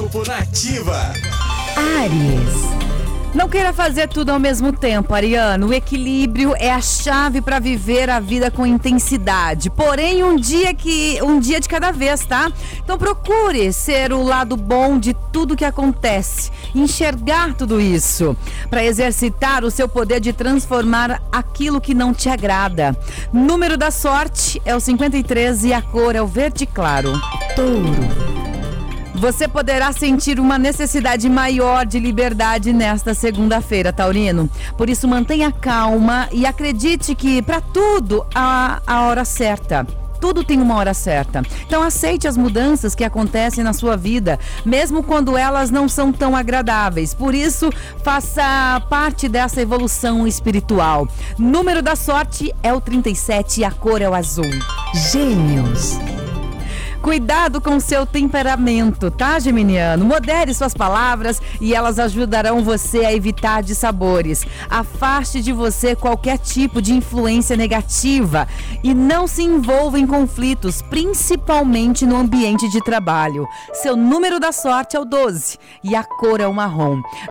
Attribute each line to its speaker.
Speaker 1: Horóscopo Nativa.
Speaker 2: Ares. Não queira fazer tudo ao mesmo tempo, Ariano. O equilíbrio é a chave para viver a vida com intensidade. Porém, um dia que um dia de cada vez, tá? Então procure ser o lado bom de tudo que acontece, enxergar tudo isso, para exercitar o seu poder de transformar aquilo que não te agrada. Número da sorte é o 53 e a cor é o verde claro. Touro. Você poderá sentir uma necessidade maior de liberdade nesta segunda-feira, Taurino. Por isso, mantenha calma e acredite que para tudo há a hora certa tudo tem uma hora certa. Então aceite as mudanças que acontecem na sua vida, mesmo quando elas não são tão agradáveis. Por isso, faça parte dessa evolução espiritual. Número da sorte é o 37 e a cor é o azul. Gêmeos. Cuidado com seu temperamento, tá, Geminiano? Modere suas palavras e elas ajudarão você a evitar dissabores. Afaste de você qualquer tipo de influência negativa e não se envolva em conflitos, principalmente no ambiente de trabalho. Seu número da sorte é o 12 e a cor é o marrom.